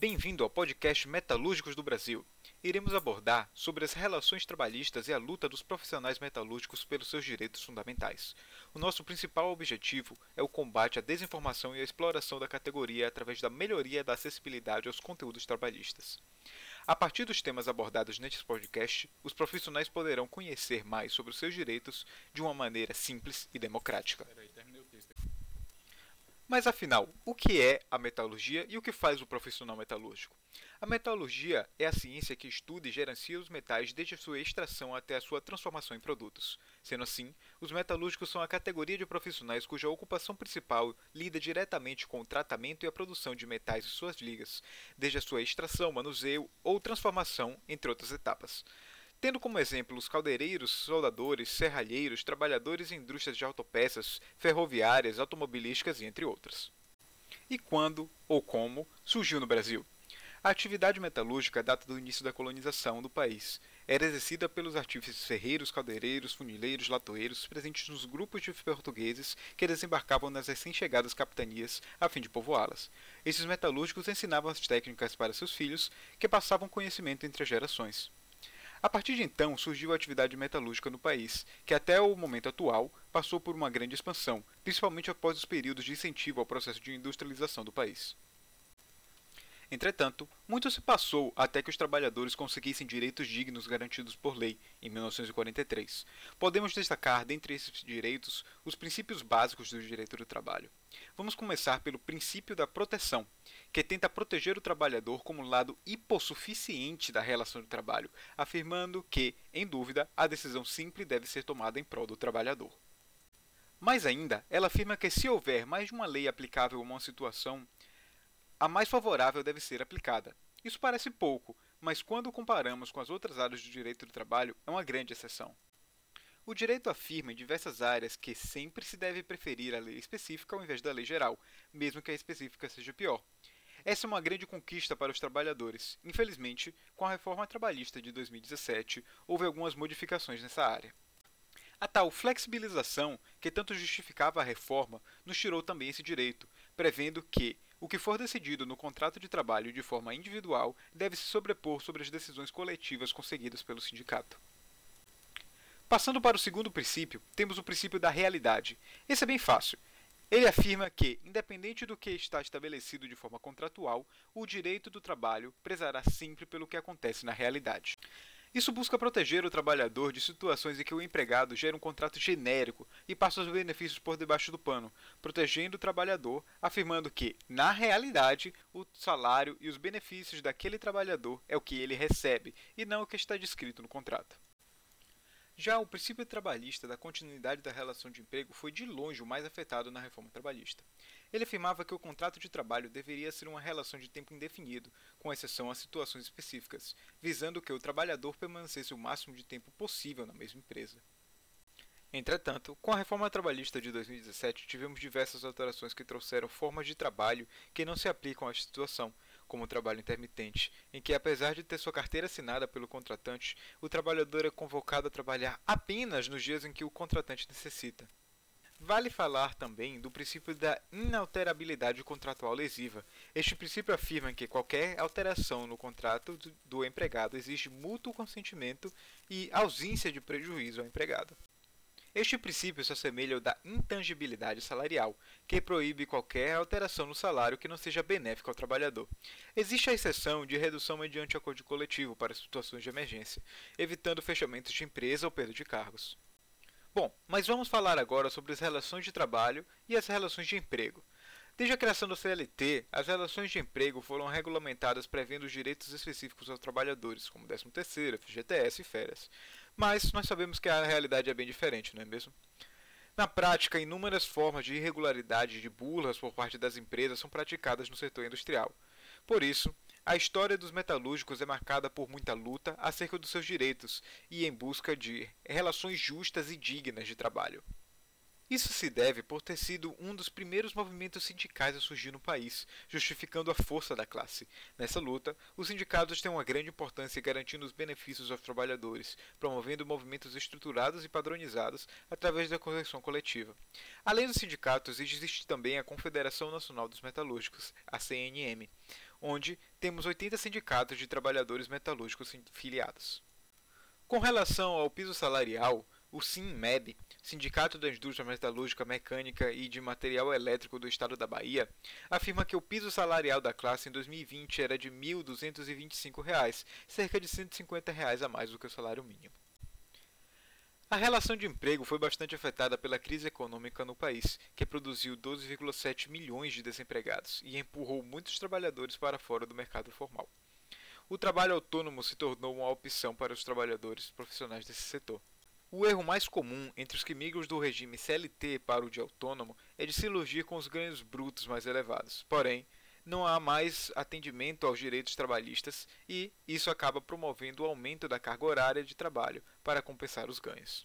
Bem-vindo ao podcast Metalúrgicos do Brasil. Iremos abordar sobre as relações trabalhistas e a luta dos profissionais metalúrgicos pelos seus direitos fundamentais. O nosso principal objetivo é o combate à desinformação e à exploração da categoria através da melhoria da acessibilidade aos conteúdos trabalhistas. A partir dos temas abordados neste podcast, os profissionais poderão conhecer mais sobre os seus direitos de uma maneira simples e democrática. Mas afinal, o que é a metalurgia e o que faz o profissional metalúrgico? A metalurgia é a ciência que estuda e gerencia os metais desde sua extração até a sua transformação em produtos. Sendo assim, os metalúrgicos são a categoria de profissionais cuja ocupação principal lida diretamente com o tratamento e a produção de metais e suas ligas, desde a sua extração, manuseio ou transformação, entre outras etapas tendo como exemplo os caldeireiros, soldadores, serralheiros, trabalhadores em indústrias de autopeças, ferroviárias, automobilísticas e entre outras. E quando ou como surgiu no Brasil? A atividade metalúrgica data do início da colonização do país. Era exercida pelos artífices ferreiros, caldeireiros, funileiros, latoeiros, presentes nos grupos de portugueses que desembarcavam nas recém-chegadas capitanias a fim de povoá-las. Esses metalúrgicos ensinavam as técnicas para seus filhos, que passavam conhecimento entre as gerações. A partir de então surgiu a atividade metalúrgica no país, que até o momento atual passou por uma grande expansão, principalmente após os períodos de incentivo ao processo de industrialização do país. Entretanto, muito se passou até que os trabalhadores conseguissem direitos dignos garantidos por lei, em 1943. Podemos destacar, dentre esses direitos, os princípios básicos do direito do trabalho. Vamos começar pelo princípio da proteção, que tenta proteger o trabalhador como lado hipossuficiente da relação de trabalho, afirmando que, em dúvida, a decisão simples deve ser tomada em prol do trabalhador. Mais ainda, ela afirma que se houver mais de uma lei aplicável a uma situação, a mais favorável deve ser aplicada. Isso parece pouco, mas quando comparamos com as outras áreas do direito do trabalho, é uma grande exceção. O direito afirma em diversas áreas que sempre se deve preferir a lei específica ao invés da lei geral, mesmo que a específica seja pior. Essa é uma grande conquista para os trabalhadores. Infelizmente, com a reforma trabalhista de 2017, houve algumas modificações nessa área. A tal flexibilização, que tanto justificava a reforma, nos tirou também esse direito, prevendo que o que for decidido no contrato de trabalho de forma individual deve se sobrepor sobre as decisões coletivas conseguidas pelo sindicato. Passando para o segundo princípio, temos o princípio da realidade. Esse é bem fácil. Ele afirma que, independente do que está estabelecido de forma contratual, o direito do trabalho prezará sempre pelo que acontece na realidade. Isso busca proteger o trabalhador de situações em que o empregado gera um contrato genérico e passa os benefícios por debaixo do pano, protegendo o trabalhador, afirmando que, na realidade, o salário e os benefícios daquele trabalhador é o que ele recebe e não o que está descrito no contrato. Já o princípio trabalhista da continuidade da relação de emprego foi de longe o mais afetado na reforma trabalhista. Ele afirmava que o contrato de trabalho deveria ser uma relação de tempo indefinido, com exceção a situações específicas, visando que o trabalhador permanecesse o máximo de tempo possível na mesma empresa. Entretanto, com a reforma trabalhista de 2017, tivemos diversas alterações que trouxeram formas de trabalho que não se aplicam à situação, como o trabalho intermitente, em que, apesar de ter sua carteira assinada pelo contratante, o trabalhador é convocado a trabalhar apenas nos dias em que o contratante necessita. Vale falar também do princípio da inalterabilidade contratual lesiva. Este princípio afirma que qualquer alteração no contrato do empregado exige mútuo consentimento e ausência de prejuízo ao empregado. Este princípio se assemelha ao da intangibilidade salarial, que proíbe qualquer alteração no salário que não seja benéfica ao trabalhador. Existe a exceção de redução mediante acordo coletivo para situações de emergência, evitando fechamentos de empresa ou perda de cargos. Bom, mas vamos falar agora sobre as relações de trabalho e as relações de emprego. Desde a criação do CLT, as relações de emprego foram regulamentadas prevendo os direitos específicos aos trabalhadores, como 13º, FGTS e férias. Mas nós sabemos que a realidade é bem diferente, não é mesmo? Na prática, inúmeras formas de irregularidade e de burlas por parte das empresas são praticadas no setor industrial. Por isso, a história dos metalúrgicos é marcada por muita luta acerca dos seus direitos e em busca de relações justas e dignas de trabalho. Isso se deve por ter sido um dos primeiros movimentos sindicais a surgir no país, justificando a força da classe. Nessa luta, os sindicatos têm uma grande importância garantindo os benefícios aos trabalhadores, promovendo movimentos estruturados e padronizados através da convenção coletiva. Além dos sindicatos, existe também a Confederação Nacional dos Metalúrgicos, a CNM, onde temos 80 sindicatos de trabalhadores metalúrgicos filiados. Com relação ao piso salarial, o SINMEB, Sindicato da Indústria Metalúrgica, Mecânica e de Material Elétrico do Estado da Bahia, afirma que o piso salarial da classe em 2020 era de R$ 1.225, cerca de 150 reais a mais do que o salário mínimo. A relação de emprego foi bastante afetada pela crise econômica no país, que produziu 12,7 milhões de desempregados e empurrou muitos trabalhadores para fora do mercado formal. O trabalho autônomo se tornou uma opção para os trabalhadores profissionais desse setor. O erro mais comum entre os que migram do regime CLT para o de autônomo é de se iludir com os ganhos brutos mais elevados. Porém, não há mais atendimento aos direitos trabalhistas e isso acaba promovendo o aumento da carga horária de trabalho para compensar os ganhos.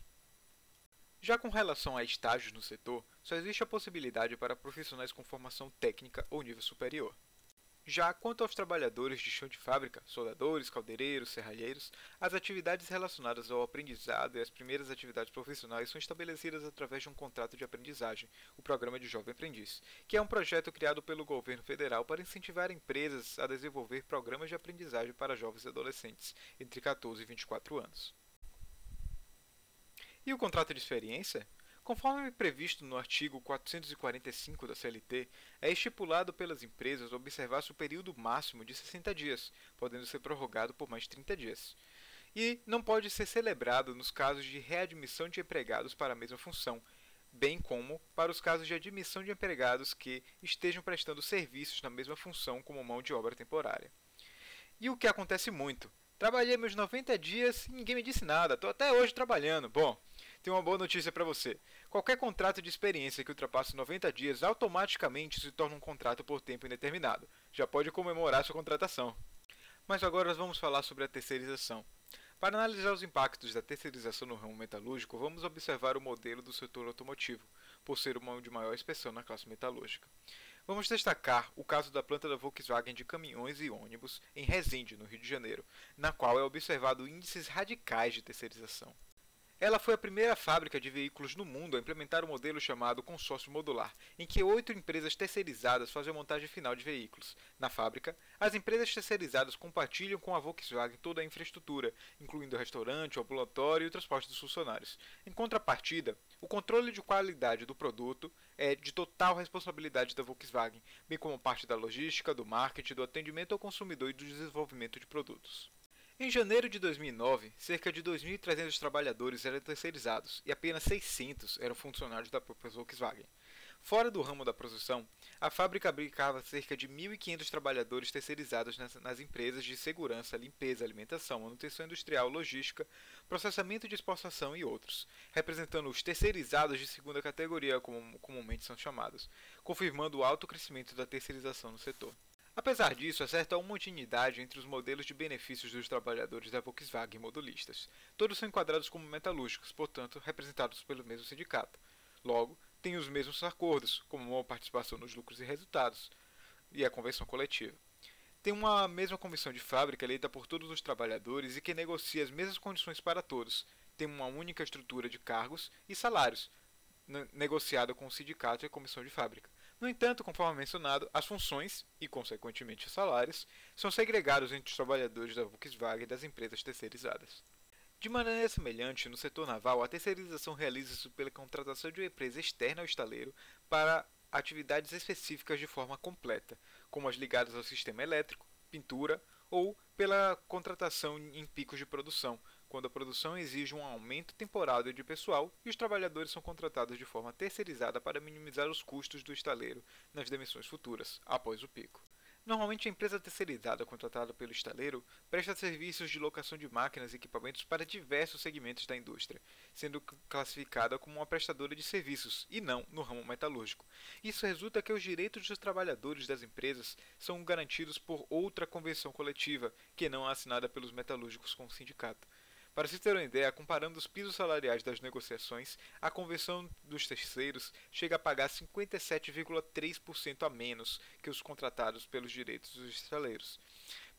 Já com relação a estágios no setor, só existe a possibilidade para profissionais com formação técnica ou nível superior. Já quanto aos trabalhadores de chão de fábrica, soldadores, caldeireiros, serralheiros, as atividades relacionadas ao aprendizado e as primeiras atividades profissionais são estabelecidas através de um contrato de aprendizagem, o Programa de Jovem Aprendiz, que é um projeto criado pelo governo federal para incentivar empresas a desenvolver programas de aprendizagem para jovens e adolescentes entre 14 e 24 anos. E o contrato de experiência? Conforme previsto no artigo 445 da CLT, é estipulado pelas empresas observar-se o período máximo de 60 dias, podendo ser prorrogado por mais 30 dias. E não pode ser celebrado nos casos de readmissão de empregados para a mesma função, bem como para os casos de admissão de empregados que estejam prestando serviços na mesma função como mão de obra temporária. E o que acontece muito? Trabalhei meus 90 dias e ninguém me disse nada, estou até hoje trabalhando. Bom, tenho uma boa notícia para você. Qualquer contrato de experiência que ultrapasse 90 dias automaticamente se torna um contrato por tempo indeterminado. Já pode comemorar sua contratação. Mas agora nós vamos falar sobre a terceirização. Para analisar os impactos da terceirização no ramo metalúrgico, vamos observar o modelo do setor automotivo, por ser uma de maior expressão na classe metalúrgica. Vamos destacar o caso da planta da Volkswagen de caminhões e ônibus em Resende, no Rio de Janeiro, na qual é observado índices radicais de terceirização. Ela foi a primeira fábrica de veículos no mundo a implementar um modelo chamado consórcio modular, em que oito empresas terceirizadas fazem a montagem final de veículos. Na fábrica, as empresas terceirizadas compartilham com a Volkswagen toda a infraestrutura, incluindo o restaurante, o ambulatório e o transporte dos funcionários. Em contrapartida, o controle de qualidade do produto é de total responsabilidade da Volkswagen, bem como parte da logística, do marketing, do atendimento ao consumidor e do desenvolvimento de produtos. Em janeiro de 2009, cerca de 2.300 trabalhadores eram terceirizados e apenas 600 eram funcionários da própria Volkswagen. Fora do ramo da produção, a fábrica abrigava cerca de 1.500 trabalhadores terceirizados nas, nas, empresas de segurança, limpeza, alimentação, manutenção industrial, logística, processamento de exportação e outros, representando os terceirizados de segunda categoria, como comumente são chamados, confirmando o alto crescimento da terceirização no setor. Apesar disso, há certa homogeneidade entre os modelos de benefícios dos trabalhadores da Volkswagen modulistas. Todos são enquadrados como metalúrgicos, portanto, representados pelo mesmo sindicato. Logo, têm os mesmos acordos, como uma participação nos lucros e resultados, e a convenção coletiva. Tem uma mesma comissão de fábrica eleita por todos os trabalhadores e que negocia as mesmas condições para todos. Tem uma única estrutura de cargos e salários, negociada com o sindicato e a comissão de fábrica. No entanto, conforme mencionado, as funções, e consequentemente os salários, são segregados entre os trabalhadores da Volkswagen e das empresas terceirizadas. De maneira semelhante, no setor naval, a terceirização realiza-se pela contratação de uma empresa externa ao estaleiro para atividades específicas de forma completa, como as ligadas ao sistema elétrico, pintura ou pela contratação em picos de produção, quando a produção exige um aumento temporário de pessoal e os trabalhadores são contratados de forma terceirizada para minimizar os custos do estaleiro nas demissões futuras, após o pico. Normalmente, a empresa terceirizada contratada pelo estaleiro presta serviços de locação de máquinas e equipamentos para diversos segmentos da indústria, sendo classificada como uma prestadora de serviços e não no ramo metalúrgico. Isso resulta que os direitos dos trabalhadores das empresas são garantidos por outra convenção coletiva, que não é assinada pelos metalúrgicos com o sindicato. Para se ter uma ideia, comparando os pisos salariais das negociações, a convenção dos terceiros chega a pagar 57,3% a menos que os contratados pelos direitos dos estaleiros,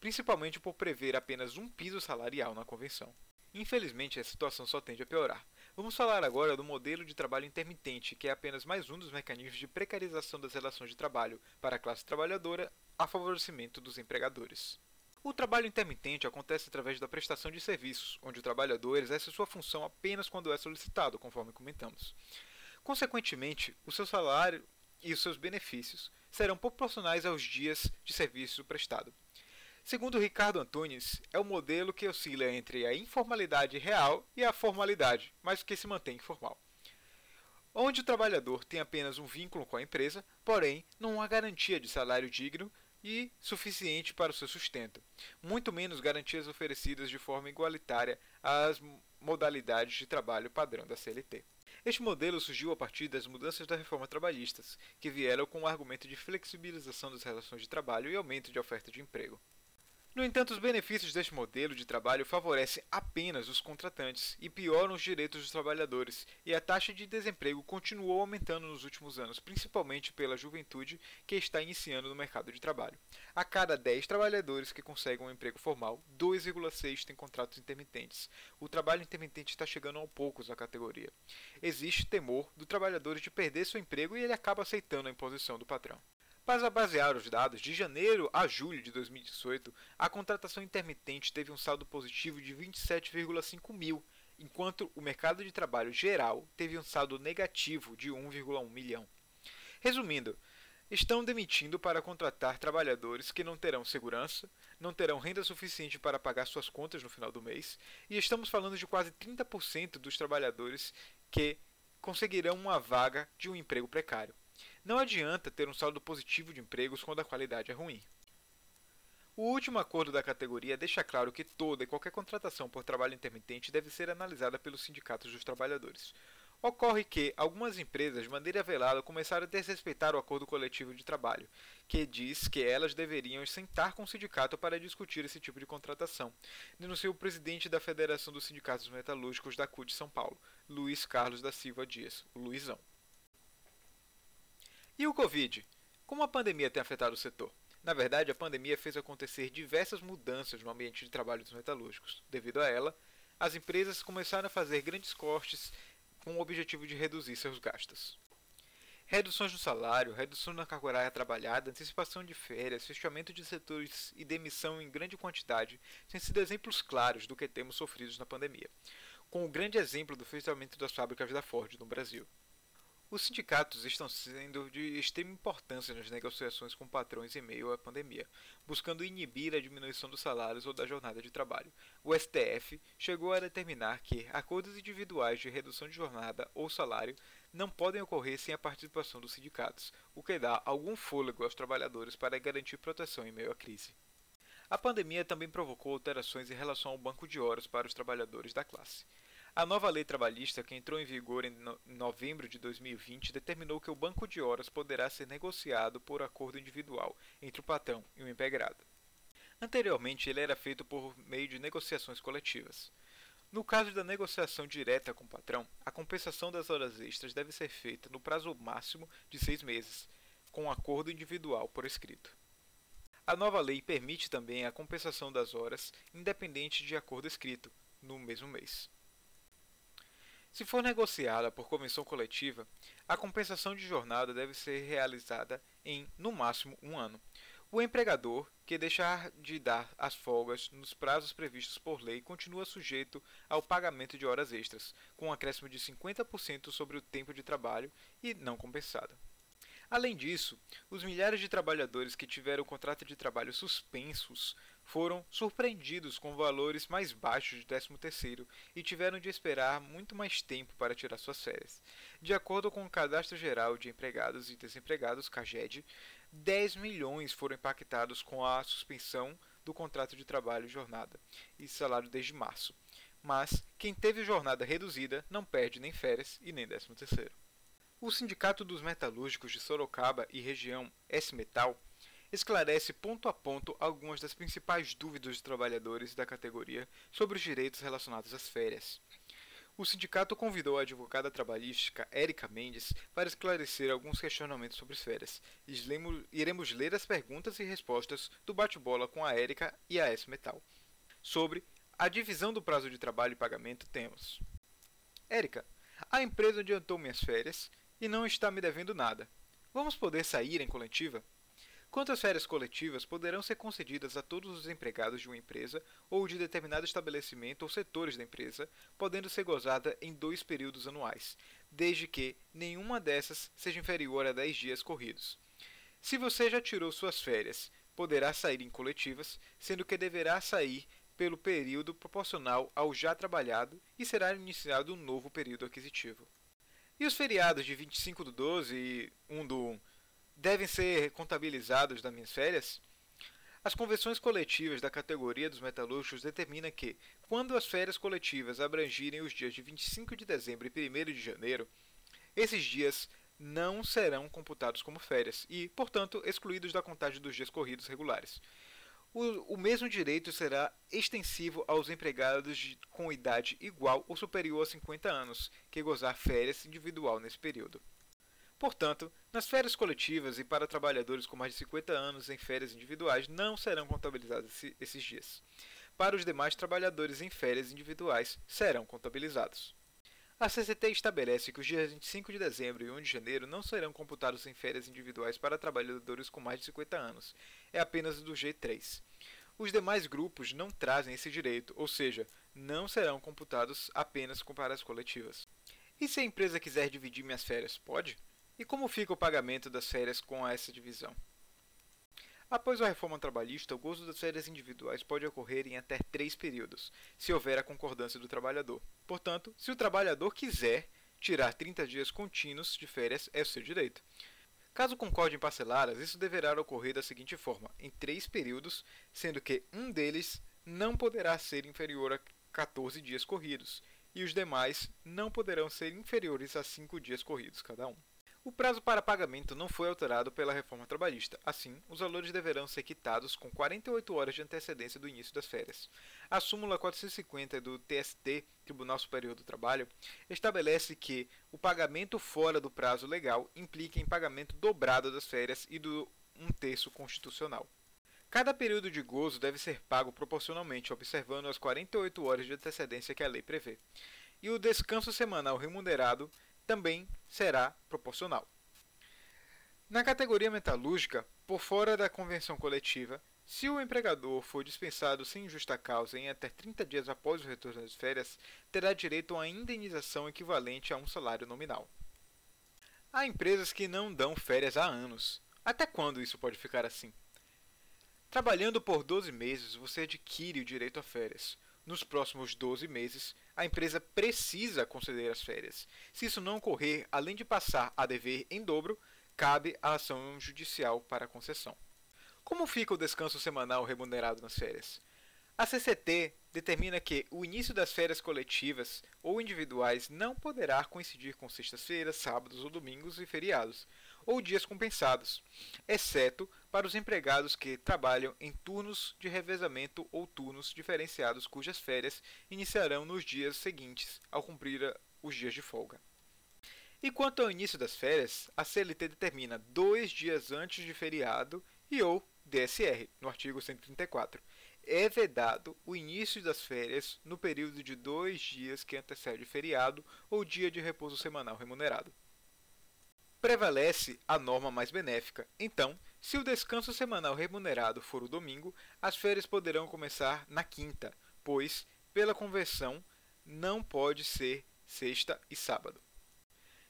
principalmente por prever apenas um piso salarial na convenção. Infelizmente, a situação só tende a piorar. Vamos falar agora do modelo de trabalho intermitente, que é apenas mais um dos mecanismos de precarização das relações de trabalho para a classe trabalhadora a favorecimento dos empregadores. O trabalho intermitente acontece através da prestação de serviços, onde o trabalhador exerce sua função apenas quando é solicitado, conforme comentamos. Consequentemente, o seu salário e os seus benefícios serão proporcionais aos dias de serviço prestado. Segundo Ricardo Antunes, é o modelo que oscila entre a informalidade real e a formalidade, mas que se mantém informal. Onde o trabalhador tem apenas um vínculo com a empresa, porém não há garantia de salário digno e suficiente para o seu sustento, muito menos garantias oferecidas de forma igualitária às modalidades de trabalho padrão da CLT. Este modelo surgiu a partir das mudanças da reforma trabalhistas, que vieram com o argumento de flexibilização das relações de trabalho e aumento de oferta de emprego. No entanto, os benefícios deste modelo de trabalho favorecem apenas os contratantes e pioram os direitos dos trabalhadores, e a taxa de desemprego continuou aumentando nos últimos anos, principalmente pela juventude que está iniciando no mercado de trabalho. A cada 10 trabalhadores que conseguem um emprego formal, 2,6 têm contratos intermitentes. O trabalho intermitente está chegando aos poucos à categoria. Existe temor do trabalhador de perder seu emprego e ele acaba aceitando a imposição do patrão. Para basear os dados, de janeiro a julho de 2018, a contratação intermitente teve um saldo positivo de 27,5 mil, enquanto o mercado de trabalho geral teve um saldo negativo de 1,1 milhão. Resumindo, estão demitindo para contratar trabalhadores que não terão segurança, não terão renda suficiente para pagar suas contas no final do mês, e estamos falando de quase 30% dos trabalhadores que conseguirão uma vaga de um emprego precário. Não adianta ter um saldo positivo de empregos quando a qualidade é ruim. O último acordo da categoria deixa claro que toda e qualquer contratação por trabalho intermitente deve ser analisada pelos sindicatos dos trabalhadores. Ocorre que algumas empresas, de maneira velada, começaram a desrespeitar o acordo coletivo de trabalho, que diz que elas deveriam sentar com o sindicato para discutir esse tipo de contratação, denunciou o presidente da Federação dos Sindicatos Metalúrgicos da CUT São Paulo, Luiz Carlos da Silva Dias, o Luizão. E o Covid? Como a pandemia tem afetado o setor? Na verdade, a pandemia fez acontecer diversas mudanças no ambiente de trabalho dos metalúrgicos. Devido a ela, as empresas começaram a fazer grandes cortes com o objetivo de reduzir seus gastos. Reduções no salário, redução na carga horária trabalhada, antecipação de férias, fechamento de setores e demissão em grande quantidade têm sido exemplos claros do que temos sofrido na pandemia, com o grande exemplo do fechamento das fábricas da Ford no Brasil. Os sindicatos estão sendo de extrema importância nas negociações com patrões em meio à pandemia, buscando inibir a diminuição dos salários ou da jornada de trabalho. O STF chegou a determinar que acordos individuais de redução de jornada ou salário não podem ocorrer sem a participação dos sindicatos, o que dá algum fôlego aos trabalhadores para garantir proteção em meio à crise. A pandemia também provocou alterações em relação ao banco de horas para os trabalhadores da classe. A nova lei trabalhista, que entrou em vigor em novembro de 2020, determinou que o banco de horas poderá ser negociado por acordo individual entre o patrão e o empregado. Anteriormente, ele era feito por meio de negociações coletivas. No caso da negociação direta com o patrão, a compensação das horas extras deve ser feita no prazo máximo de seis meses, com acordo individual por escrito. A nova lei permite também a compensação das horas, independente de acordo escrito, no mesmo mês. Se for negociada por convenção coletiva, a compensação de jornada deve ser realizada em, no máximo, um ano. O empregador que deixar de dar as folgas nos prazos previstos por lei continua sujeito ao pagamento de horas extras, com um acréscimo de 50% sobre o tempo de trabalho e não compensado. Além disso, os milhares de trabalhadores que tiveram o contrato de trabalho suspensos foram surpreendidos com valores mais baixos de 13º e tiveram de esperar muito mais tempo para tirar suas férias. De acordo com o Cadastro Geral de Empregados e Desempregados, CAGED, 10 milhões foram impactados com a suspensão do contrato de trabalho e jornada e salário desde março. Mas quem teve jornada reduzida não perde nem férias e nem 13º. O Sindicato dos Metalúrgicos de Sorocaba e região S-Metal esclarece ponto a ponto algumas das principais dúvidas dos trabalhadores da categoria sobre os direitos relacionados às férias. O sindicato convidou a advogada trabalhística Érica Mendes para esclarecer alguns questionamentos sobre as férias. Iremos ler as perguntas e respostas do bate-bola com a Érica e a S Metal. Sobre a divisão do prazo de trabalho e pagamento, temos: Érica, a empresa adiantou minhas férias e não está me devendo nada. Vamos poder sair em coletiva? Quantas férias coletivas poderão ser concedidas a todos os empregados de uma empresa ou de determinado estabelecimento ou setores da empresa, podendo ser gozada em dois períodos anuais, desde que nenhuma dessas seja inferior a 10 dias corridos. Se você já tirou suas férias, poderá sair em coletivas, sendo que deverá sair pelo período proporcional ao já trabalhado e será iniciado um novo período aquisitivo. E os feriados de 25 do 12 e 1 do 1 devem ser contabilizados das minhas férias? As convenções coletivas da categoria dos metalúrgicos determinam que, quando as férias coletivas abrangirem os dias de 25 de dezembro e 1 de janeiro, esses dias não serão computados como férias e, portanto, excluídos da contagem dos dias corridos regulares. O, o mesmo direito será extensivo aos empregados de, com idade igual ou superior a 50 anos, que gozar férias individual nesse período. Portanto, nas férias coletivas e para trabalhadores com mais de 50 anos em férias individuais não serão contabilizados esses dias. Para os demais trabalhadores em férias individuais serão contabilizados. A CCT estabelece que os dias 25 de dezembro e 1 de janeiro não serão computados em férias individuais para trabalhadores com mais de 50 anos, é apenas do G3. Os demais grupos não trazem esse direito, ou seja, não serão computados apenas para as coletivas. E se a empresa quiser dividir minhas férias, pode? E como fica o pagamento das férias com essa divisão? Após a reforma trabalhista, o gozo das férias individuais pode ocorrer em até três períodos, se houver a concordância do trabalhador. Portanto, se o trabalhador quiser tirar 30 dias contínuos de férias, é seu direito. Caso concorde em parceladas, isso deverá ocorrer da seguinte forma: em três períodos, sendo que um deles não poderá ser inferior a 14 dias corridos, e os demais não poderão ser inferiores a 5 dias corridos cada um. O prazo para pagamento não foi alterado pela reforma trabalhista. Assim, os valores deverão ser quitados com 48 horas de antecedência do início das férias. A súmula 450 do TST, Tribunal Superior do Trabalho, estabelece que o pagamento fora do prazo legal implica em pagamento dobrado das férias e do um terço constitucional. Cada período de gozo deve ser pago proporcionalmente, observando as 48 horas de antecedência que a lei prevê. E o descanso semanal remunerado também será proporcional. Na categoria metalúrgica, por fora da convenção coletiva, se o empregador for dispensado sem justa causa em até 30 dias após o retorno das férias, terá direito a uma indenização equivalente a um salário nominal. Há empresas que não dão férias há anos. Até quando isso pode ficar assim? Trabalhando por 12 meses, você adquire o direito a férias. Nos próximos 12 meses, a empresa precisa conceder as férias. Se isso não ocorrer, além de passar a dever em dobro, cabe a ação judicial para concessão. Como fica o descanso semanal remunerado nas férias? A CCT determina que o início das férias coletivas ou individuais não poderá coincidir com sextas-feiras, sábados ou domingos e feriados, ou dias compensados, exceto para os empregados que trabalham em turnos de revezamento ou turnos diferenciados cujas férias iniciarão nos dias seguintes ao cumprir os dias de folga. E quanto ao início das férias, a CLT determina dois dias antes de feriado e ou DSR, no artigo 134. É vedado o início das férias no período de dois dias que antecede o feriado ou dia de repouso semanal remunerado prevalece a norma mais benéfica. Então, se o descanso semanal remunerado for o domingo, as férias poderão começar na quinta, pois, pela conversão, não pode ser sexta e sábado.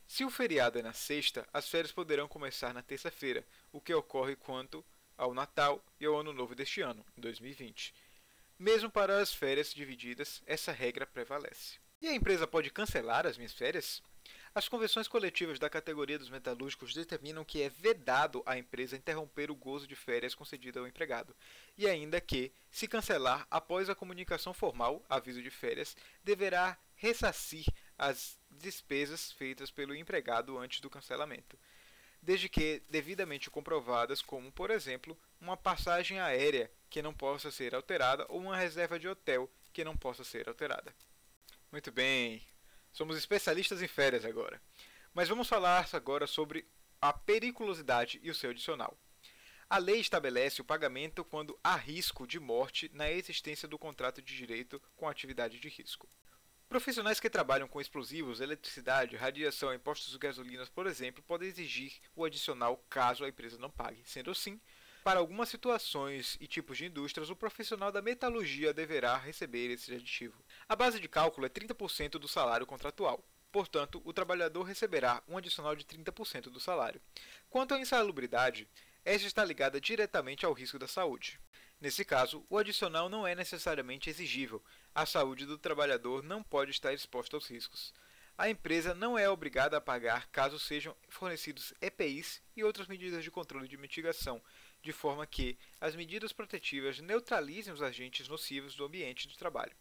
Se o feriado é na sexta, as férias poderão começar na terça-feira, o que ocorre quanto ao Natal e ao Ano Novo deste ano, 2020. Mesmo para as férias divididas, essa regra prevalece. E a empresa pode cancelar as minhas férias? As convenções coletivas da categoria dos metalúrgicos determinam que é vedado à empresa interromper o gozo de férias concedido ao empregado, e ainda que, se cancelar após a comunicação formal, aviso de férias, deverá ressarcir as despesas feitas pelo empregado antes do cancelamento. Desde que devidamente comprovadas, como, por exemplo, uma passagem aérea que não possa ser alterada ou uma reserva de hotel que não possa ser alterada. Muito bem, somos especialistas em férias agora. Mas vamos falar agora sobre a periculosidade e o seu adicional. A lei estabelece o pagamento quando há risco de morte na existência do contrato de direito com atividade de risco. Profissionais que trabalham com explosivos, eletricidade, radiação e postos de gasolina, por exemplo, podem exigir o adicional caso a empresa não pague. Sendo assim, para algumas situações e tipos de indústrias, o profissional da metalurgia deverá receber esse aditivo. A base de cálculo é 30% do salário contratual. Portanto, o trabalhador receberá um adicional de 30% do salário. Quanto à insalubridade, esta está ligada diretamente ao risco da saúde. Nesse caso, o adicional não é necessariamente exigível. A saúde do trabalhador não pode estar exposta aos riscos. A empresa não é obrigada a pagar caso sejam fornecidos EPIs e outras medidas de controle de mitigação, de forma que as medidas protetivas neutralizem os agentes nocivos do ambiente de trabalho.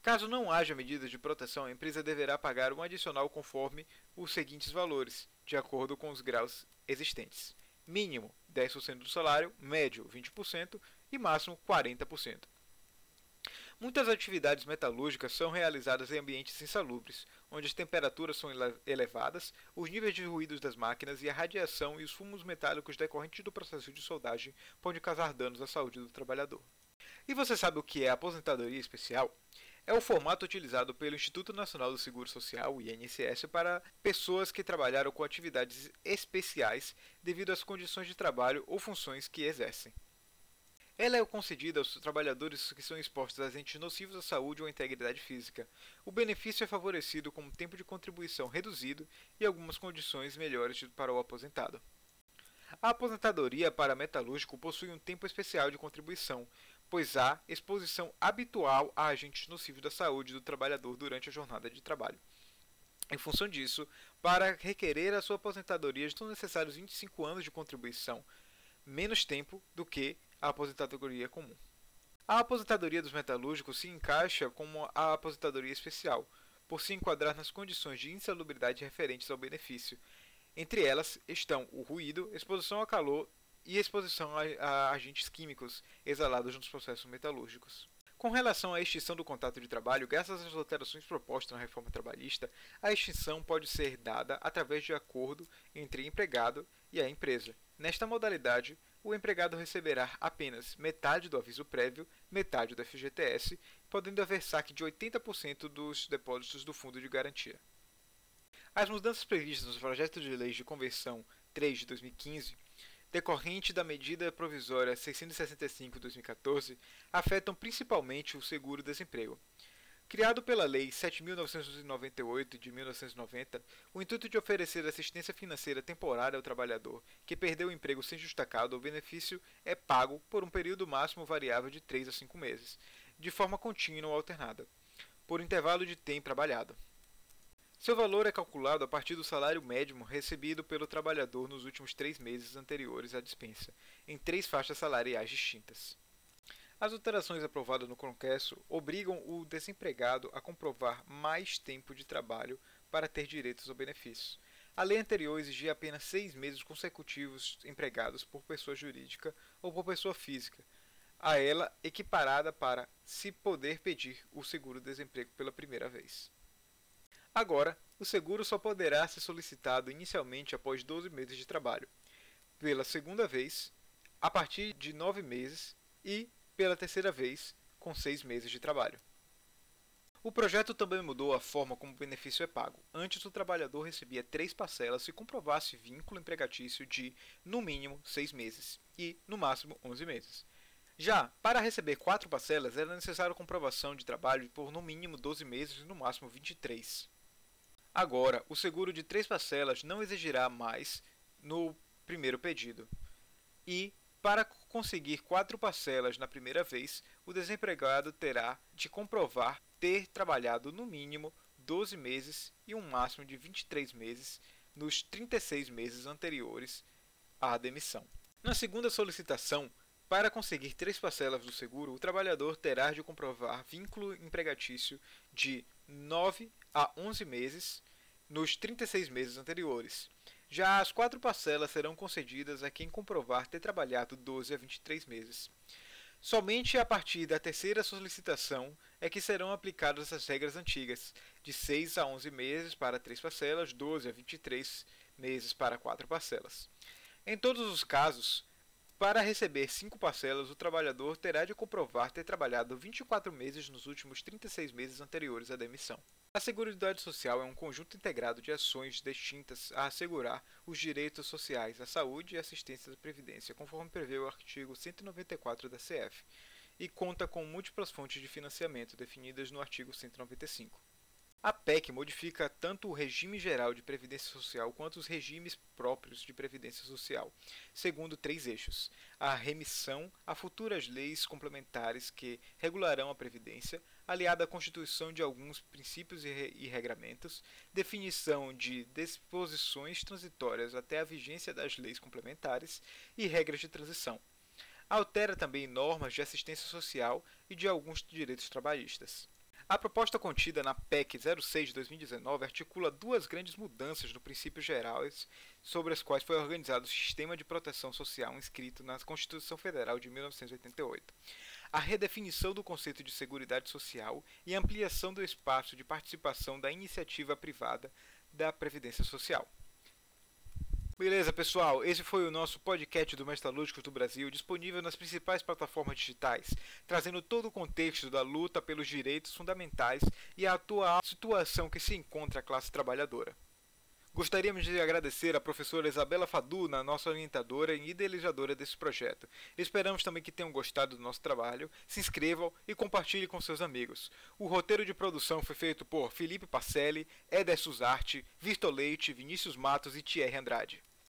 Caso não haja medidas de proteção, a empresa deverá pagar um adicional conforme os seguintes valores, de acordo com os graus existentes: mínimo 10% do salário, médio 20% e máximo 40%. Muitas atividades metalúrgicas são realizadas em ambientes insalubres, onde as temperaturas são elevadas, os níveis de ruídos das máquinas e a radiação e os fumos metálicos decorrentes do processo de soldagem podem causar danos à saúde do trabalhador. E você sabe o que é aposentadoria especial? É o formato utilizado pelo Instituto Nacional do Seguro Social, o INSS, para pessoas que trabalharam com atividades especiais devido às condições de trabalho ou funções que exercem. Ela é concedida aos trabalhadores que são expostos a agentes nocivos à saúde ou à integridade física. O benefício é favorecido com um tempo de contribuição reduzido e algumas condições melhores para o aposentado. A aposentadoria para metalúrgico possui um tempo especial de contribuição, pois há exposição habitual a agentes nocivos da saúde do trabalhador durante a jornada de trabalho. Em função disso, para requerer a sua aposentadoria estão necessários 25 anos de contribuição, menos tempo do que a aposentadoria comum. A aposentadoria dos metalúrgicos se encaixa como a aposentadoria especial, por se enquadrar nas condições de insalubridade referentes ao benefício. Entre elas estão o ruído, exposição a calor e exposição a, agentes químicos exalados nos processos metalúrgicos. Com relação à extinção do contrato de trabalho, graças às alterações propostas na reforma trabalhista, a extinção pode ser dada através de acordo entre empregado e a empresa. Nesta modalidade, o empregado receberá apenas metade do aviso prévio, metade do FGTS, podendo haver saque de 80% dos depósitos do Fundo de Garantia. As mudanças previstas no projeto de lei de conversão 3 de 2015, decorrente da medida provisória 665/2014, afetam principalmente o seguro-desemprego. Criado pela Lei 7.998 de 1990, o intuito de oferecer assistência financeira temporária ao trabalhador que perdeu o emprego sem justa causa, o benefício é pago por um período máximo variável de 3 a 5 meses, de forma contínua ou alternada, por intervalo de tempo trabalhado. Seu valor é calculado a partir do salário médio recebido pelo trabalhador nos últimos três meses anteriores à dispensa, em três faixas salariais distintas. As alterações aprovadas no Congresso obrigam o desempregado a comprovar mais tempo de trabalho para ter direitos ou benefícios. A lei anterior exigia apenas seis meses consecutivos empregados por pessoa jurídica ou por pessoa física, a ela equiparada para se poder pedir o seguro-desemprego pela primeira vez. Agora, o seguro só poderá ser solicitado inicialmente após 12 meses de trabalho, pela segunda vez, a partir de 9 meses e pela terceira vez, com seis meses de trabalho. O projeto também mudou a forma como o benefício é pago. Antes, o trabalhador recebia três parcelas se comprovasse vínculo empregatício de, no mínimo, seis meses e, no máximo, onze meses. Já, para receber quatro parcelas, era necessário comprovação de trabalho por no mínimo 12 meses e no máximo 23. Agora, o seguro de três parcelas não exigirá mais no primeiro pedido. E para conseguir quatro parcelas na primeira vez, o desempregado terá de comprovar ter trabalhado no mínimo 12 meses e um máximo de 23 meses nos 36 meses anteriores à demissão. Na segunda solicitação, para conseguir três parcelas do seguro, o trabalhador terá de comprovar vínculo empregatício de 9 a 11 meses nos 36 meses anteriores. Já as quatro parcelas serão concedidas a quem comprovar ter trabalhado 12 a 23 meses. Somente a partir da terceira solicitação é que serão aplicadas as regras antigas, de 6 a 11 meses para três parcelas, 12 a 23 meses para quatro parcelas. Em todos os casos, para receber cinco parcelas, o trabalhador terá de comprovar ter trabalhado 24 meses nos últimos 36 meses anteriores à demissão. A Seguridade Social é um conjunto integrado de ações destintas a assegurar os direitos sociais, a saúde e assistência da Previdência, conforme prevê o artigo 194 da CF, e conta com múltiplas fontes de financiamento definidas no artigo 195. A PEC modifica tanto o regime geral de previdência social quanto os regimes próprios de previdência social, segundo três eixos: a remissão a futuras leis complementares que regularão a previdência, aliada à constituição de alguns princípios e regramentos, definição de disposições transitórias até a vigência das leis complementares e regras de transição. Altera também normas de assistência social e de alguns direitos trabalhistas. A proposta contida na PEC 06 de 2019 articula duas grandes mudanças no princípios gerais sobre as quais foi organizado o sistema de proteção social inscrito na Constituição Federal de 1988. A redefinição do conceito de seguridade social e ampliação do espaço de participação da iniciativa privada da Previdência Social. Beleza, pessoal? Esse foi o nosso podcast do Metalúrgicos do Brasil, disponível nas principais plataformas digitais, trazendo todo o contexto da luta pelos direitos fundamentais e a atual situação que se encontra a classe trabalhadora. Gostaríamos de agradecer à professora Isabela Faduna, nossa orientadora e idealizadora desse projeto. Esperamos também que tenham gostado do nosso trabalho, se inscrevam e compartilhem com seus amigos. O roteiro de produção foi feito por Felipe Pacelli, Éder Suzarte, Vitor Leite, Vinícius Matos e Thierry Andrade.